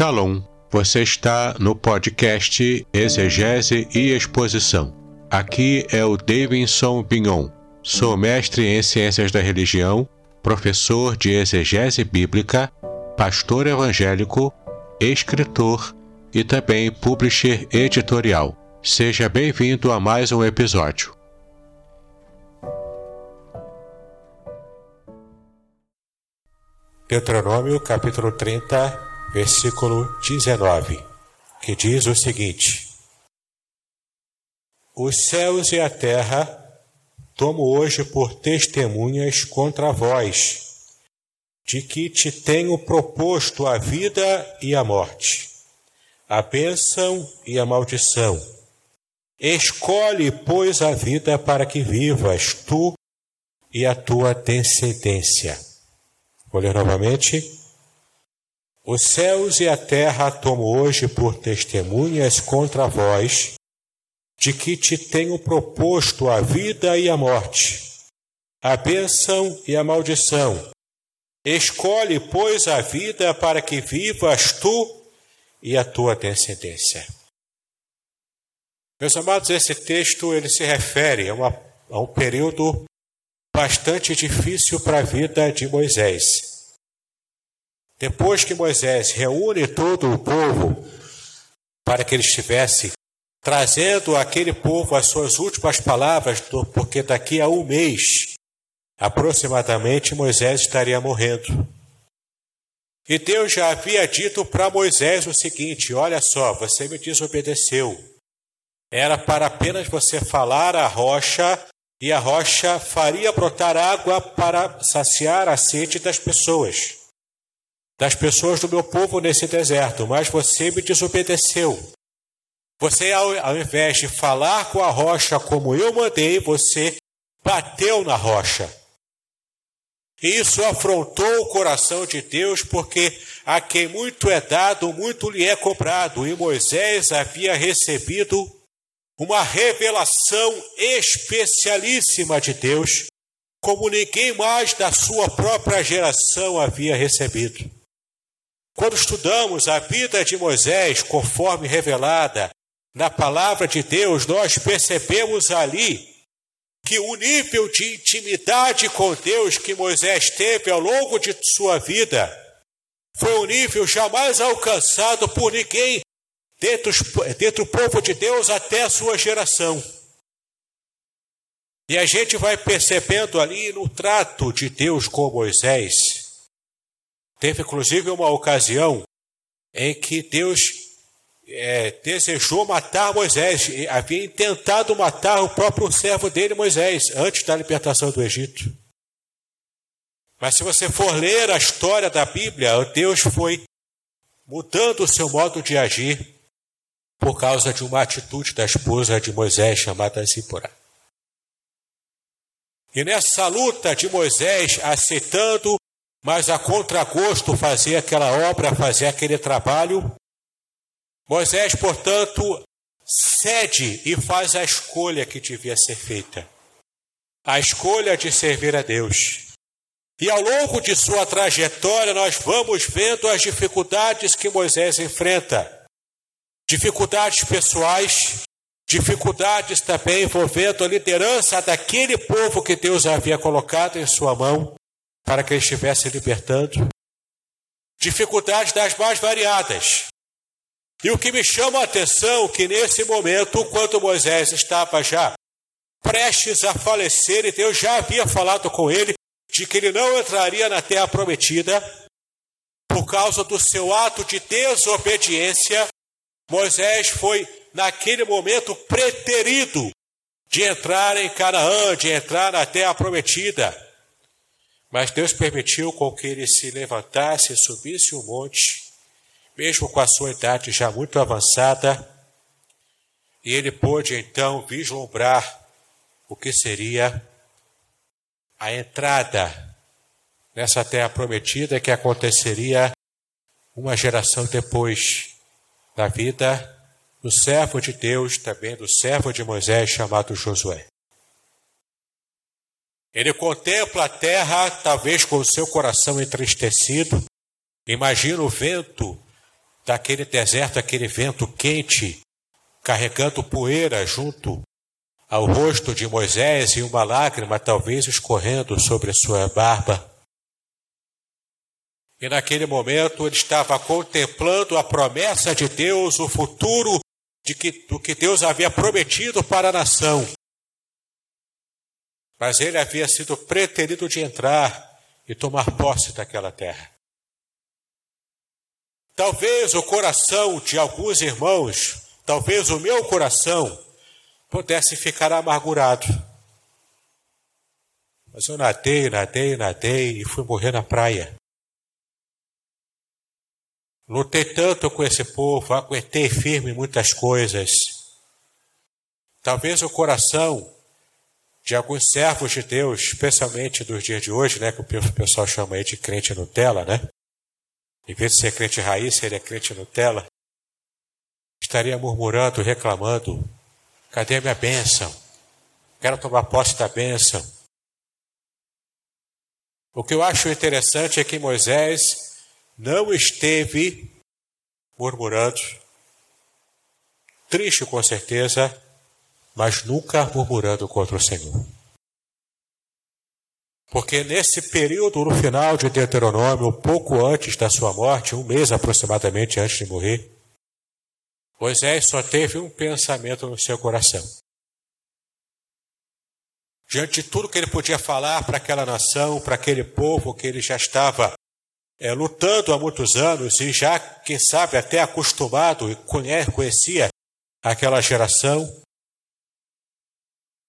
Shalom, você está no podcast Exegese e Exposição. Aqui é o Davidson Bignon. Sou mestre em Ciências da Religião, professor de Exegese Bíblica, pastor evangélico, escritor e também publisher editorial. Seja bem-vindo a mais um episódio. Deuteronômio capítulo 30, versículo 19, que diz o seguinte: Os céus e a terra tomo hoje por testemunhas contra vós, de que te tenho proposto a vida e a morte, a bênção e a maldição. Escolhe, pois, a vida para que vivas tu e a tua descendência. Vou ler novamente. Os céus e a terra tomo hoje por testemunhas contra vós, de que te tenho proposto a vida e a morte, a bênção e a maldição. Escolhe, pois, a vida para que vivas tu e a tua descendência. Meus amados, esse texto ele se refere a, uma, a um período bastante difícil para a vida de Moisés. Depois que Moisés reúne todo o povo para que ele estivesse trazendo aquele povo as suas últimas palavras, porque daqui a um mês, aproximadamente, Moisés estaria morrendo. E Deus já havia dito para Moisés o seguinte: Olha só, você me desobedeceu. Era para apenas você falar a rocha, e a rocha faria brotar água para saciar a sede das pessoas das pessoas do meu povo nesse deserto, mas você me desobedeceu. Você, ao, ao invés de falar com a rocha como eu mandei, você bateu na rocha. Isso afrontou o coração de Deus, porque a quem muito é dado, muito lhe é cobrado. E Moisés havia recebido uma revelação especialíssima de Deus, como ninguém mais da sua própria geração havia recebido. Quando estudamos a vida de Moisés, conforme revelada na palavra de Deus, nós percebemos ali que o nível de intimidade com Deus que Moisés teve ao longo de sua vida foi um nível jamais alcançado por ninguém dentro, dentro do povo de Deus até a sua geração. E a gente vai percebendo ali no trato de Deus com Moisés Teve inclusive uma ocasião em que Deus é, desejou matar Moisés, havia tentado matar o próprio servo dele, Moisés, antes da libertação do Egito. Mas se você for ler a história da Bíblia, Deus foi mudando o seu modo de agir por causa de uma atitude da esposa de Moisés chamada Zípora. E nessa luta de Moisés aceitando mas a contragosto fazer aquela obra, fazer aquele trabalho. Moisés, portanto, cede e faz a escolha que devia ser feita a escolha de servir a Deus. E ao longo de sua trajetória, nós vamos vendo as dificuldades que Moisés enfrenta. Dificuldades pessoais, dificuldades também envolvendo a liderança daquele povo que Deus havia colocado em sua mão para que ele estivesse libertando. Dificuldades das mais variadas. E o que me chama a atenção é que nesse momento, quando Moisés estava já prestes a falecer, e Deus já havia falado com ele de que ele não entraria na terra prometida, por causa do seu ato de desobediência, Moisés foi, naquele momento, preterido de entrar em Canaã, de entrar na terra prometida. Mas Deus permitiu com que ele se levantasse e subisse o monte, mesmo com a sua idade já muito avançada, e ele pôde então vislumbrar o que seria a entrada nessa terra prometida que aconteceria uma geração depois da vida do servo de Deus, também do servo de Moisés chamado Josué. Ele contempla a terra, talvez com o seu coração entristecido. Imagina o vento daquele deserto, aquele vento quente, carregando poeira junto ao rosto de Moisés e uma lágrima talvez escorrendo sobre sua barba. E naquele momento ele estava contemplando a promessa de Deus, o futuro de que, do que Deus havia prometido para a nação. Mas ele havia sido preterido de entrar e tomar posse daquela terra. Talvez o coração de alguns irmãos, talvez o meu coração, pudesse ficar amargurado. Mas eu nadei, nadei, nadei e fui morrer na praia. Lutei tanto com esse povo, aguentei firme muitas coisas. Talvez o coração de alguns servos de Deus, especialmente dos dias de hoje, né, que o pessoal chama aí de crente Nutella, né? Em vez de ser crente raiz, seria crente Nutella. Estaria murmurando, reclamando: cadê a minha bênção? Quero tomar posse da bênção. O que eu acho interessante é que Moisés não esteve murmurando, triste com certeza, mas nunca murmurando contra o Senhor. Porque nesse período, no final de Deuteronômio, pouco antes da sua morte, um mês aproximadamente antes de morrer, Moisés só teve um pensamento no seu coração. Diante de tudo que ele podia falar para aquela nação, para aquele povo que ele já estava é, lutando há muitos anos e já, quem sabe, até acostumado e conhecia aquela geração,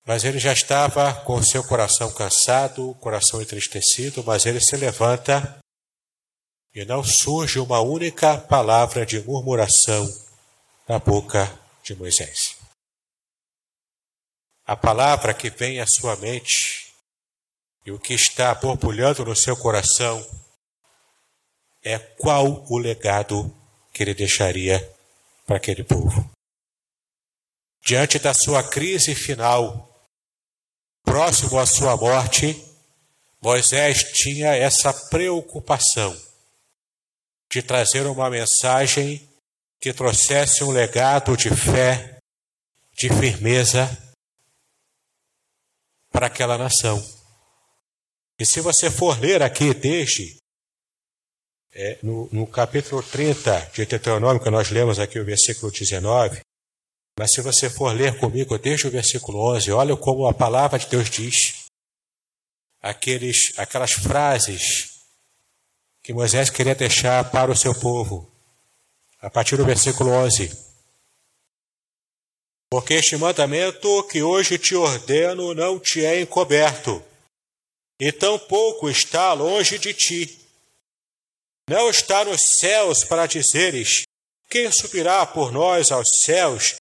mas ele já estava com o seu coração cansado, coração entristecido, mas ele se levanta e não surge uma única palavra de murmuração na boca de Moisés. A palavra que vem à sua mente e o que está borbulhando no seu coração é qual o legado que ele deixaria para aquele povo. Diante da sua crise final, próximo à sua morte, Moisés tinha essa preocupação de trazer uma mensagem que trouxesse um legado de fé, de firmeza para aquela nação. E se você for ler aqui desde é, no, no, capítulo 30 de Deuteronômio, que nós lemos aqui o versículo 19, mas se você for ler comigo desde o versículo 11, olha como a palavra de Deus diz. Aqueles, aquelas frases que Moisés queria deixar para o seu povo. A partir do versículo 11. Porque este mandamento que hoje te ordeno não te é encoberto, e tampouco está longe de ti. Não está nos céus para dizeres: Quem subirá por nós aos céus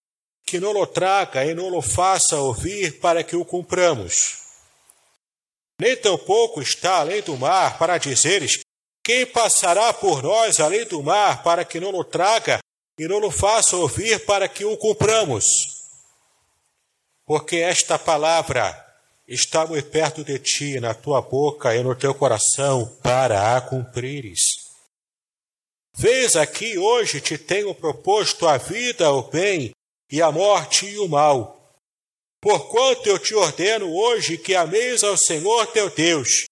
que não o traga e não o faça ouvir para que o cumpramos. Nem tampouco está além do mar para dizeres: Quem passará por nós além do mar para que não o traga e não o faça ouvir para que o cumpramos? Porque esta palavra está muito perto de ti, na tua boca e no teu coração, para a cumprires. Vês aqui hoje te tenho proposto a vida, o bem, e a morte e o mal. Porquanto eu te ordeno hoje que ameis ao Senhor teu Deus,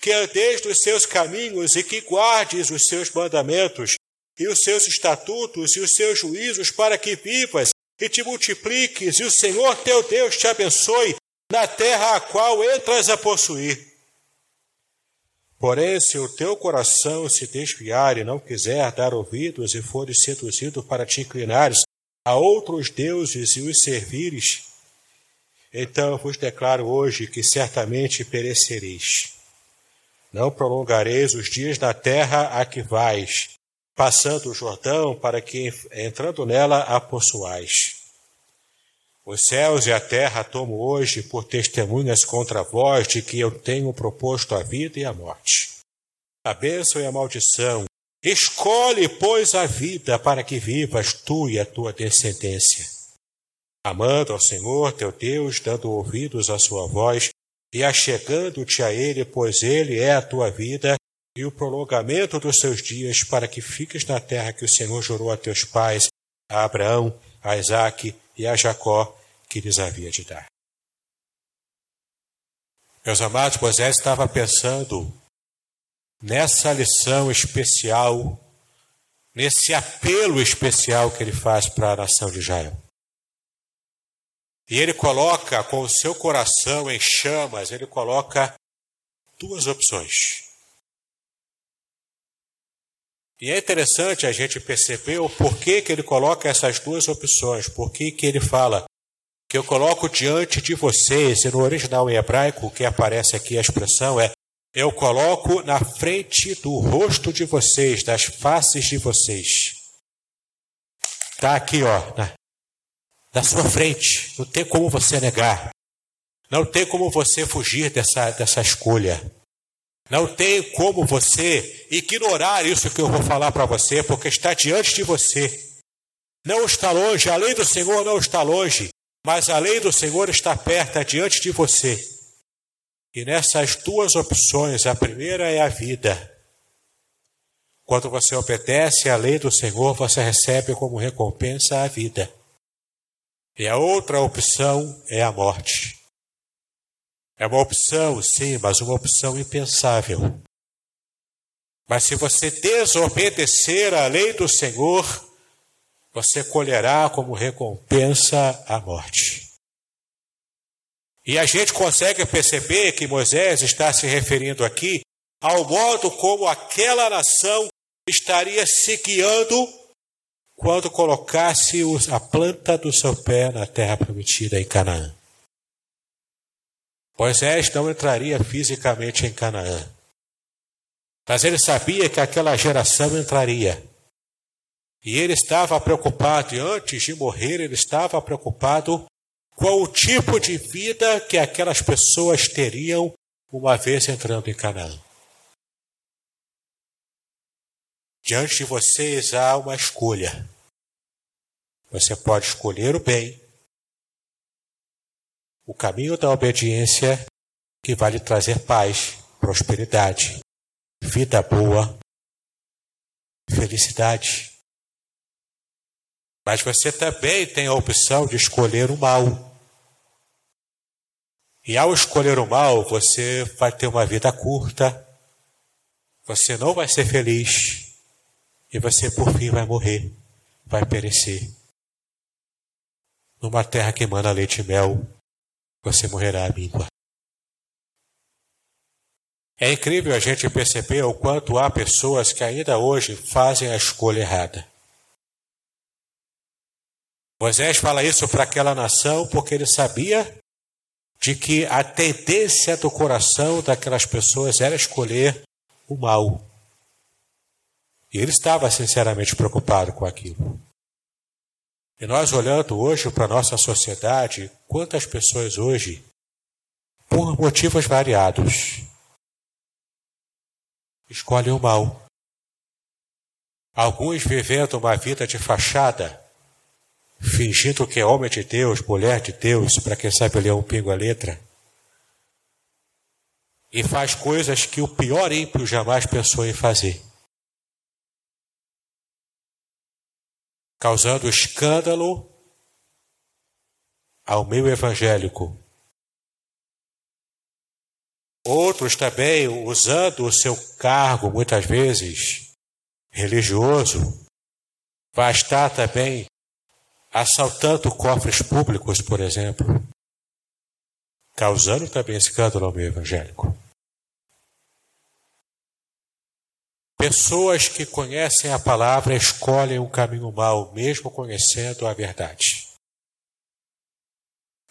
que andeis nos seus caminhos e que guardes os seus mandamentos, e os seus estatutos e os seus juízos, para que vivas e te multipliques, e o Senhor teu Deus te abençoe na terra a qual entras a possuir. Porém, se o teu coração se desviar e não quiser dar ouvidos e fores seduzido para te inclinares a outros deuses e os servires, então vos declaro hoje que certamente perecereis. Não prolongareis os dias da terra a que vais, passando o Jordão, para que, entrando nela, a possuais. Os céus e a terra tomo hoje por testemunhas contra vós de que eu tenho proposto a vida e a morte, a bênção e a maldição, Escolhe, pois, a vida para que vivas tu e a tua descendência. Amando ao Senhor teu Deus, dando ouvidos à sua voz e achegando-te a Ele, pois Ele é a tua vida e o prolongamento dos seus dias para que fiques na terra que o Senhor jurou a teus pais, a Abraão, a Isaque e a Jacó, que lhes havia de dar. Meus amados, Moisés estava pensando nessa lição especial, nesse apelo especial que ele faz para a nação de Israel. E ele coloca com o seu coração em chamas, ele coloca duas opções. E é interessante a gente perceber o porquê que ele coloca essas duas opções, por que ele fala que eu coloco diante de vocês, e no original em hebraico, o que aparece aqui a expressão é eu coloco na frente do rosto de vocês, das faces de vocês. Está aqui, ó, na, na sua frente. Não tem como você negar. Não tem como você fugir dessa, dessa escolha. Não tem como você ignorar isso que eu vou falar para você, porque está diante de você. Não está longe, a lei do Senhor não está longe, mas a lei do Senhor está perto, diante de você. E nessas duas opções, a primeira é a vida. Quando você obedece à lei do Senhor, você recebe como recompensa a vida. E a outra opção é a morte. É uma opção, sim, mas uma opção impensável. Mas se você desobedecer à lei do Senhor, você colherá como recompensa a morte. E a gente consegue perceber que Moisés está se referindo aqui ao modo como aquela nação estaria se guiando quando colocasse a planta do seu pé na terra prometida em Canaã. Moisés não entraria fisicamente em Canaã, mas ele sabia que aquela geração entraria. E ele estava preocupado, e antes de morrer, ele estava preocupado qual o tipo de vida que aquelas pessoas teriam uma vez entrando em Canaã. Diante de vocês há uma escolha. Você pode escolher o bem, o caminho da obediência que vai lhe trazer paz, prosperidade, vida boa, felicidade. Mas você também tem a opção de escolher o mal. E ao escolher o mal, você vai ter uma vida curta, você não vai ser feliz, e você por fim vai morrer, vai perecer. Numa terra que emana leite e mel, você morrerá à míngua. É incrível a gente perceber o quanto há pessoas que ainda hoje fazem a escolha errada. Moisés fala isso para aquela nação porque ele sabia de que a tendência do coração daquelas pessoas era escolher o mal. E ele estava sinceramente preocupado com aquilo. E nós olhando hoje para a nossa sociedade, quantas pessoas hoje, por motivos variados, escolhem o mal. Alguns vivendo uma vida de fachada, fingindo que é homem de Deus, mulher de Deus, para quem sabe ler um pingo a letra, e faz coisas que o pior ímpio jamais pensou em fazer. Causando escândalo ao meio evangélico. Outros também usando o seu cargo, muitas vezes religioso, vai estar também assaltando cofres públicos, por exemplo, causando também escândalo ao meio evangélico. Pessoas que conhecem a palavra escolhem um caminho mau, mesmo conhecendo a verdade.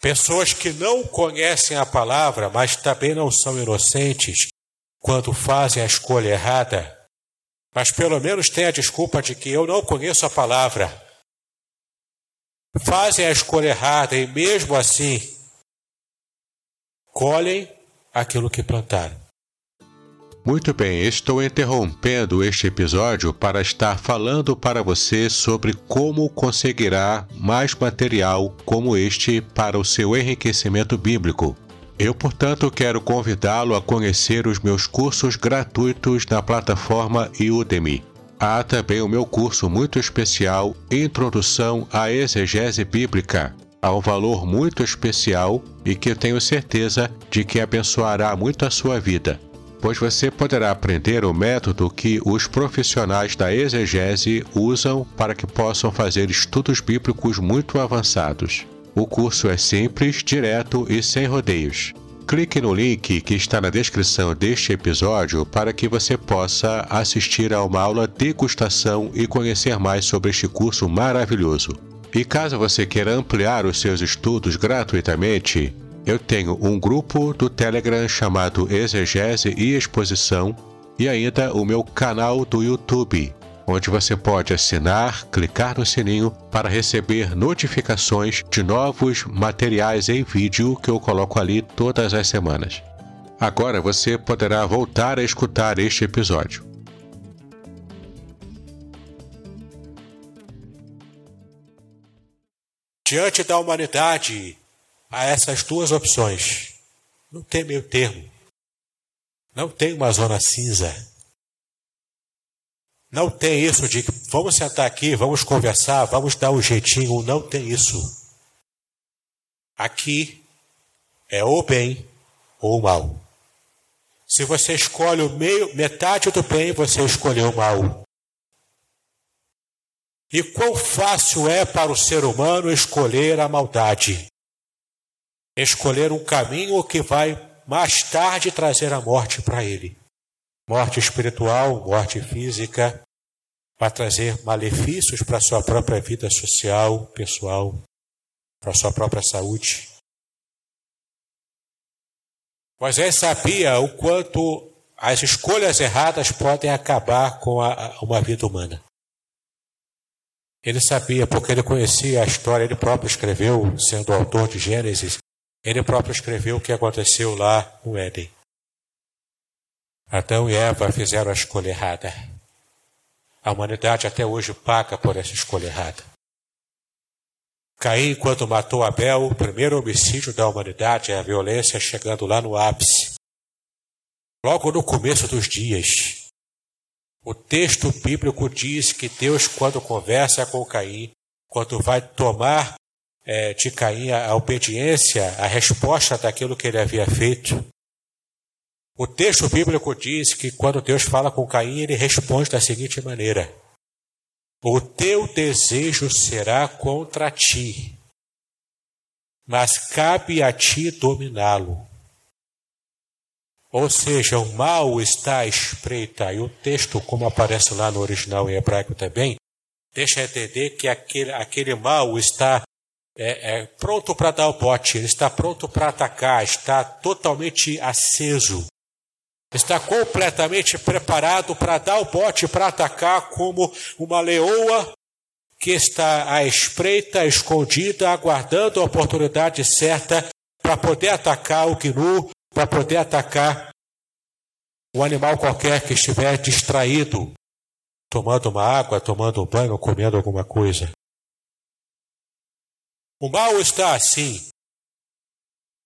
Pessoas que não conhecem a palavra, mas também não são inocentes quando fazem a escolha errada, mas pelo menos têm a desculpa de que eu não conheço a palavra, fazem a escolha errada e mesmo assim colhem aquilo que plantaram. Muito bem, estou interrompendo este episódio para estar falando para você sobre como conseguirá mais material como este para o seu enriquecimento bíblico. Eu, portanto, quero convidá-lo a conhecer os meus cursos gratuitos na plataforma Udemy. Há também o meu curso muito especial Introdução à Exegese Bíblica, a um valor muito especial e que tenho certeza de que abençoará muito a sua vida, pois você poderá aprender o método que os profissionais da exegese usam para que possam fazer estudos bíblicos muito avançados. O curso é simples, direto e sem rodeios. Clique no link que está na descrição deste episódio para que você possa assistir a uma aula degustação e conhecer mais sobre este curso maravilhoso. E caso você queira ampliar os seus estudos gratuitamente, eu tenho um grupo do Telegram chamado Exegese e Exposição e ainda o meu canal do YouTube onde você pode assinar, clicar no sininho para receber notificações de novos materiais em vídeo que eu coloco ali todas as semanas. Agora você poderá voltar a escutar este episódio. Diante da humanidade, há essas duas opções. Não tem meio termo. Não tem uma zona cinza. Não tem isso de vamos sentar aqui, vamos conversar, vamos dar um jeitinho. Não tem isso. Aqui é ou bem ou mal. Se você escolhe o meio, metade do bem, você escolheu o mal. E quão fácil é para o ser humano escolher a maldade? Escolher um caminho que vai mais tarde trazer a morte para ele morte espiritual, morte física, vai trazer malefícios para a sua própria vida social, pessoal, para a sua própria saúde. Moisés sabia o quanto as escolhas erradas podem acabar com a, uma vida humana. Ele sabia, porque ele conhecia a história, ele próprio escreveu, sendo autor de Gênesis, ele próprio escreveu o que aconteceu lá no Éden. Adão e Eva fizeram a escolha errada. A humanidade até hoje paga por essa escolha errada. Caim, quando matou Abel, o primeiro homicídio da humanidade, é a violência chegando lá no ápice. Logo no começo dos dias, o texto bíblico diz que Deus, quando conversa com Caim, quando vai tomar é, de Caim a obediência, a resposta daquilo que ele havia feito, o texto bíblico diz que quando Deus fala com Caim, ele responde da seguinte maneira: O teu desejo será contra ti, mas cabe a ti dominá-lo. Ou seja, o mal está à espreita, e o texto, como aparece lá no original em hebraico também, deixa entender que aquele, aquele mal está é, é, pronto para dar o bote, ele está pronto para atacar, está totalmente aceso está completamente preparado para dar o bote para atacar como uma leoa que está à espreita, escondida, aguardando a oportunidade certa para poder atacar o gnu, para poder atacar o animal qualquer que estiver distraído, tomando uma água, tomando um banho, comendo alguma coisa. O mal está assim,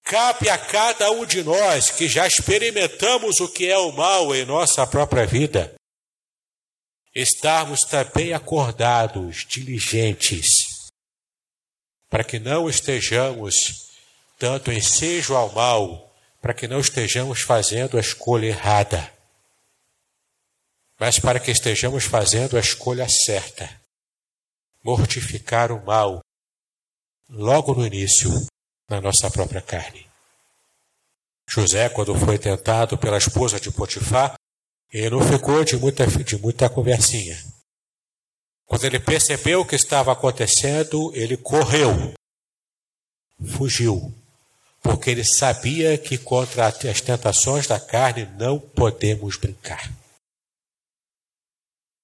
Cabe a cada um de nós que já experimentamos o que é o mal em nossa própria vida, estarmos também acordados, diligentes, para que não estejamos dando ensejo ao mal, para que não estejamos fazendo a escolha errada, mas para que estejamos fazendo a escolha certa, mortificar o mal logo no início na nossa própria carne. José, quando foi tentado pela esposa de Potifar, ele não ficou de muita, de muita conversinha. Quando ele percebeu o que estava acontecendo, ele correu, fugiu, porque ele sabia que contra as tentações da carne não podemos brincar.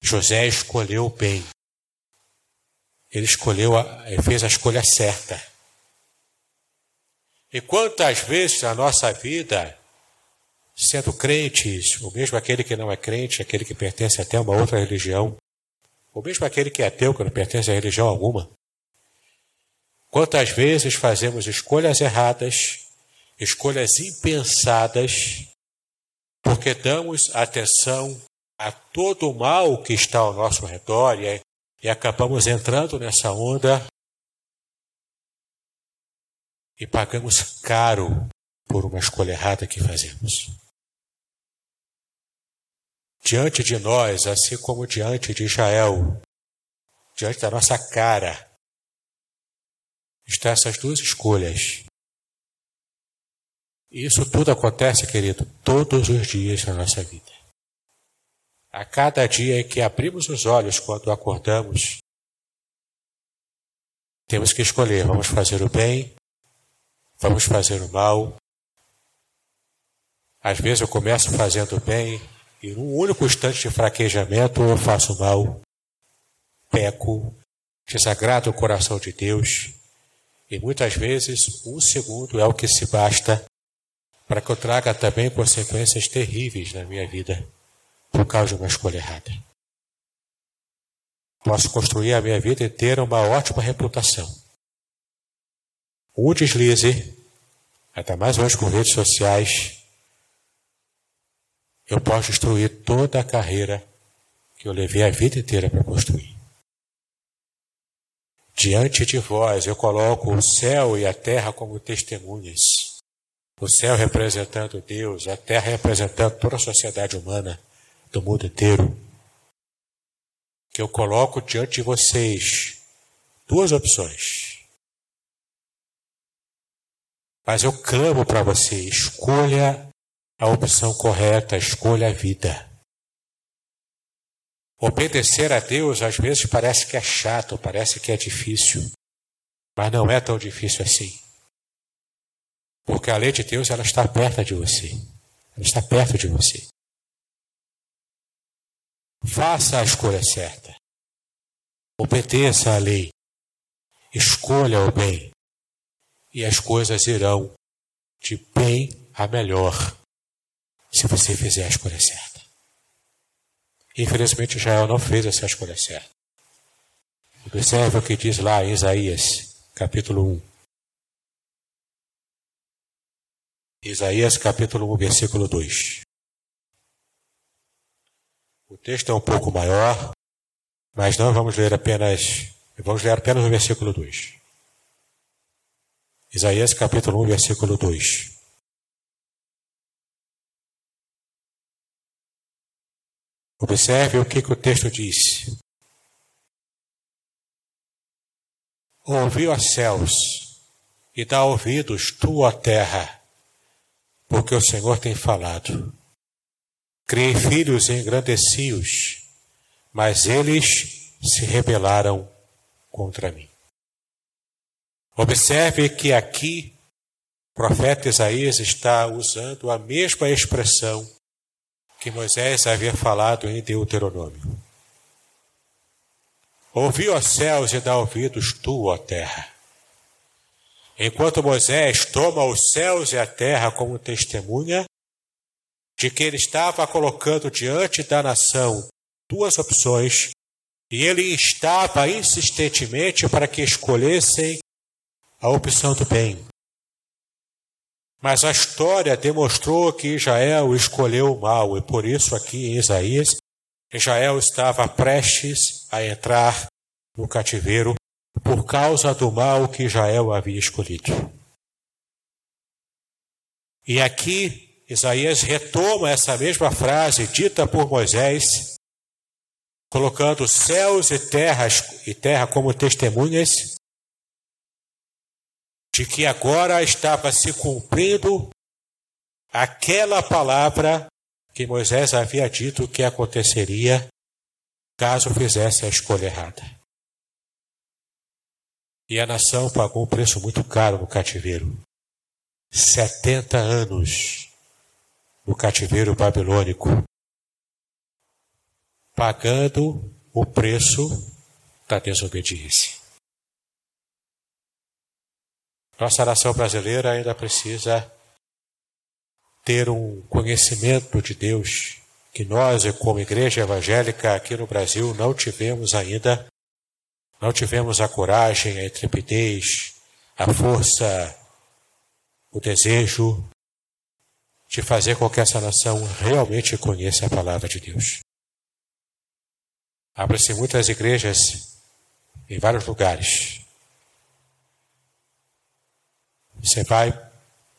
José escolheu bem. Ele escolheu, ele fez a escolha certa. E quantas vezes na nossa vida, sendo crentes, ou mesmo aquele que não é crente, aquele que pertence até a uma outra religião, ou mesmo aquele que é ateu, que não pertence a religião alguma, quantas vezes fazemos escolhas erradas escolhas impensadas, porque damos atenção a todo o mal que está ao nosso redor e, e acabamos entrando nessa onda e pagamos caro por uma escolha errada que fazemos. Diante de nós, assim como diante de Israel, diante da nossa cara, estão essas duas escolhas. E isso tudo acontece, querido, todos os dias na nossa vida. A cada dia que abrimos os olhos quando acordamos, temos que escolher: vamos fazer o bem, vamos fazer o mal. Às vezes eu começo fazendo bem e num único instante de fraquejamento eu faço mal, peco, desagrado o coração de Deus. E muitas vezes um segundo é o que se basta para que eu traga também consequências terríveis na minha vida por causa de uma escolha errada. Posso construir a minha vida inteira uma ótima reputação. Um deslize, até mais ou com redes sociais, eu posso destruir toda a carreira que eu levei a vida inteira para construir. Diante de vós eu coloco o céu e a terra como testemunhas o céu representando Deus, a terra representando toda a sociedade humana do mundo inteiro. Que eu coloco diante de vocês duas opções. Mas eu clamo para você: escolha a opção correta, escolha a vida. Obedecer a Deus às vezes parece que é chato, parece que é difícil, mas não é tão difícil assim. Porque a lei de Deus ela está perto de você. Ela está perto de você. Faça a escolha certa. Obedeça à lei. Escolha o bem. E as coisas irão de bem a melhor se você fizer a escolha certa. Infelizmente, Israel não fez essa escolha certa. Observe o que diz lá em Isaías, capítulo 1. Isaías capítulo 1, versículo 2. O texto é um pouco maior, mas não vamos ler apenas, vamos ler apenas o versículo 2. Isaías capítulo 1, versículo 2. Observe o que, que o texto diz. Ouviu a céus e dá ouvidos tu, ó terra, porque o Senhor tem falado. Criei filhos e engrandeci-os, mas eles se rebelaram contra mim. Observe que aqui o profeta Isaías está usando a mesma expressão que Moisés havia falado em Deuteronômio. Ouvi os céus e dá ouvidos tu, ó terra. Enquanto Moisés toma os céus e a terra como testemunha de que ele estava colocando diante da nação duas opções e ele estava insistentemente para que escolhessem a opção do bem. Mas a história demonstrou que Israel escolheu o mal, e por isso, aqui em Isaías, Israel estava prestes a entrar no cativeiro por causa do mal que Israel havia escolhido. E aqui Isaías retoma essa mesma frase dita por Moisés, colocando céus e terras e terra como testemunhas de que agora estava se cumprindo aquela palavra que Moisés havia dito que aconteceria caso fizesse a escolha errada. E a nação pagou um preço muito caro no cativeiro. 70 anos no cativeiro babilônico, pagando o preço da desobediência. Nossa nação brasileira ainda precisa ter um conhecimento de Deus que nós, como igreja evangélica aqui no Brasil, não tivemos ainda não tivemos a coragem, a intrepidez, a força, o desejo de fazer com que essa nação realmente conheça a palavra de Deus. Abre-se muitas igrejas em vários lugares. Você vai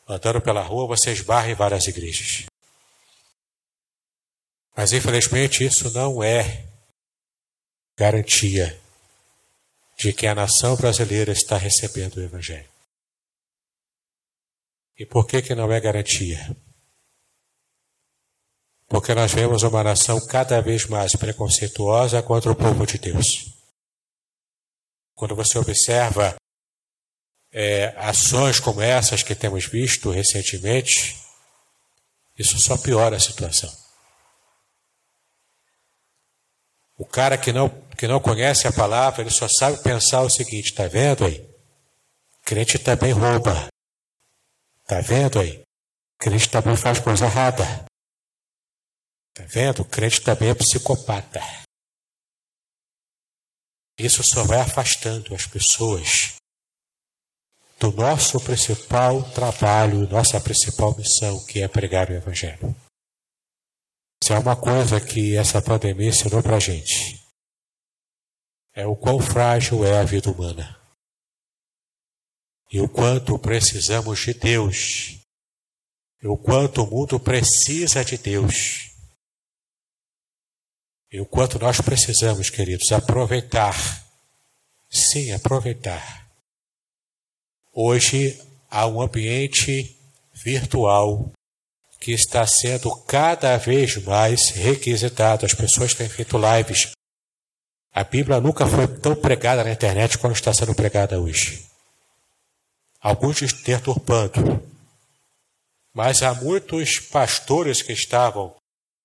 andando pela rua, você esbarra em várias igrejas. Mas infelizmente isso não é garantia de que a nação brasileira está recebendo o Evangelho. E por que, que não é garantia? Porque nós vemos uma nação cada vez mais preconceituosa contra o povo de Deus. Quando você observa é, ações como essas que temos visto recentemente, isso só piora a situação. O cara que não, que não conhece a palavra, ele só sabe pensar o seguinte: está vendo aí? Crente também rouba. Está vendo aí? Crente também faz coisa errada. Está vendo? O crente também é psicopata. Isso só vai afastando as pessoas do nosso principal trabalho, nossa principal missão, que é pregar o Evangelho. Se é uma coisa que essa pandemia ensinou para a gente, é o quão frágil é a vida humana. E o quanto precisamos de Deus. E o quanto o mundo precisa de Deus. E o quanto nós precisamos, queridos, aproveitar. Sim, aproveitar. Hoje há um ambiente virtual que está sendo cada vez mais requisitado. As pessoas têm feito lives. A Bíblia nunca foi tão pregada na internet quanto está sendo pregada hoje. Alguns deturpando. Mas há muitos pastores que estavam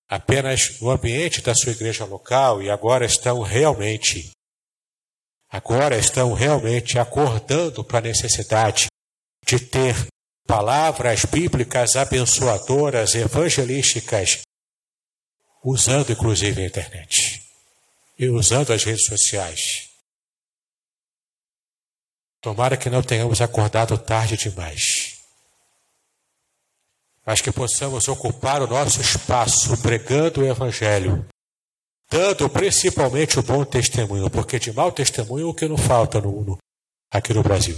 apenas no ambiente da sua igreja local e agora estão realmente agora estão realmente acordando para a necessidade de ter palavras bíblicas abençoadoras, evangelísticas, usando inclusive a internet e usando as redes sociais. Tomara que não tenhamos acordado tarde demais, mas que possamos ocupar o nosso espaço pregando o Evangelho, dando principalmente o bom testemunho, porque de mau testemunho é o que não falta no, no, aqui no Brasil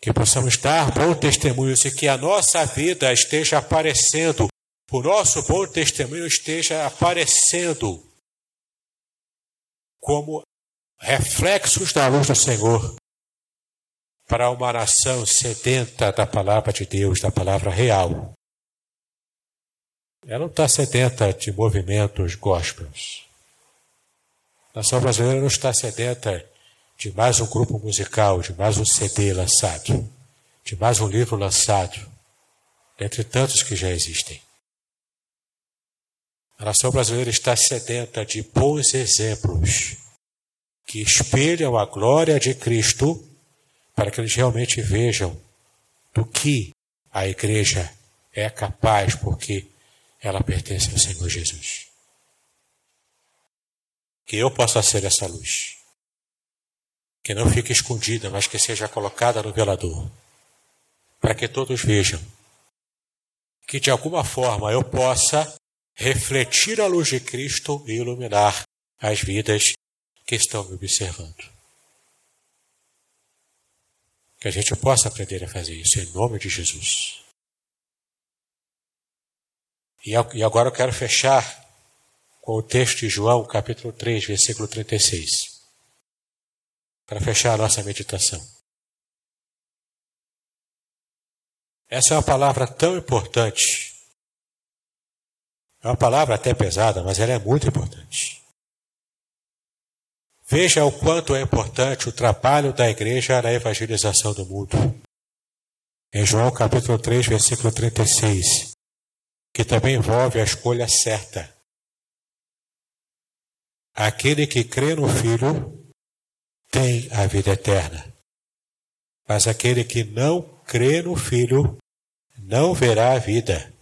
que possamos dar bom testemunho e que a nossa vida esteja aparecendo, o nosso bom testemunho esteja aparecendo como reflexos da luz do Senhor para uma nação sedenta da palavra de Deus, da palavra real. Ela não está sedenta de movimentos gospels. A nação brasileira não está sedenta de mais um grupo musical, de mais um CD lançado, de mais um livro lançado, dentre tantos que já existem. A nação brasileira está sedenta de bons exemplos que espelham a glória de Cristo para que eles realmente vejam do que a igreja é capaz, porque ela pertence ao Senhor Jesus. Que eu possa ser essa luz que não fique escondida, mas que seja colocada no velador, para que todos vejam, que de alguma forma eu possa refletir a luz de Cristo e iluminar as vidas que estão me observando. Que a gente possa aprender a fazer isso em nome de Jesus. E agora eu quero fechar com o texto de João, capítulo 3, versículo 36 para fechar a nossa meditação. Essa é uma palavra tão importante. É uma palavra até pesada, mas ela é muito importante. Veja o quanto é importante o trabalho da igreja na evangelização do mundo. Em João capítulo 3, versículo 36, que também envolve a escolha certa. Aquele que crê no Filho tem a vida eterna. Mas aquele que não crê no Filho não verá a vida,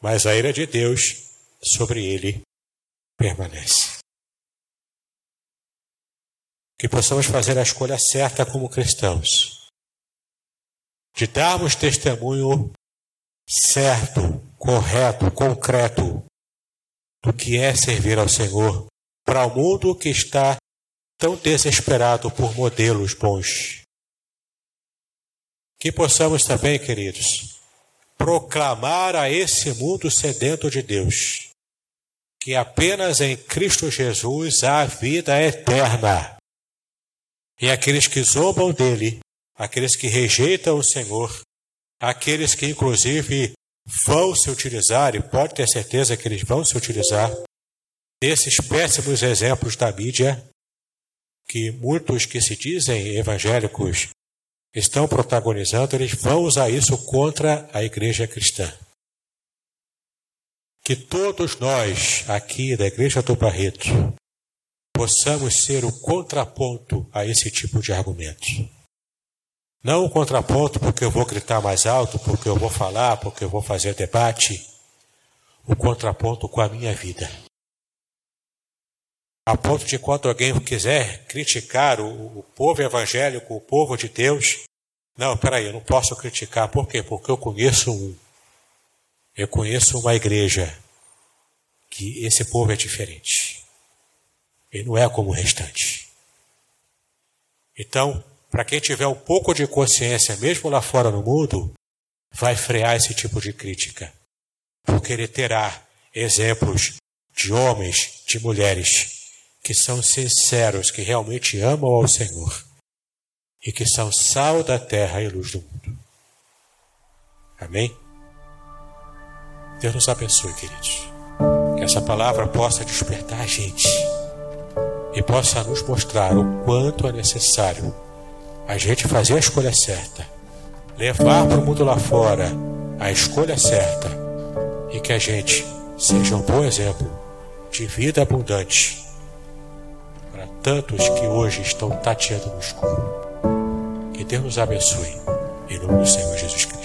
mas a ira de Deus sobre ele permanece. Que possamos fazer a escolha certa como cristãos, de darmos testemunho certo, correto, concreto do que é servir ao Senhor para o mundo que está tão desesperado por modelos bons. Que possamos também, queridos, proclamar a esse mundo sedento de Deus que apenas em Cristo Jesus há vida eterna. E aqueles que zombam dele, aqueles que rejeitam o Senhor, aqueles que inclusive vão se utilizar, e pode ter certeza que eles vão se utilizar, desses péssimos exemplos da mídia, que muitos que se dizem evangélicos estão protagonizando, eles vão usar isso contra a igreja cristã. Que todos nós aqui da Igreja do Barreto possamos ser o contraponto a esse tipo de argumento. Não o contraponto porque eu vou gritar mais alto, porque eu vou falar, porque eu vou fazer debate. O contraponto com a minha vida. A ponto de quando alguém quiser criticar o, o povo evangélico, o povo de Deus, não, peraí, eu não posso criticar. Por quê? Porque eu conheço um. Eu conheço uma igreja que esse povo é diferente. Ele não é como o restante. Então, para quem tiver um pouco de consciência, mesmo lá fora no mundo, vai frear esse tipo de crítica. Porque ele terá exemplos de homens, de mulheres, que são sinceros, que realmente amam ao Senhor e que são sal da terra e luz do mundo. Amém? Deus nos abençoe, queridos. Que essa palavra possa despertar a gente e possa nos mostrar o quanto é necessário a gente fazer a escolha certa, levar para o mundo lá fora a escolha certa e que a gente seja um bom exemplo de vida abundante para tantos que hoje estão tateando no escuro. Que Deus nos abençoe. Em nome do Senhor Jesus Cristo.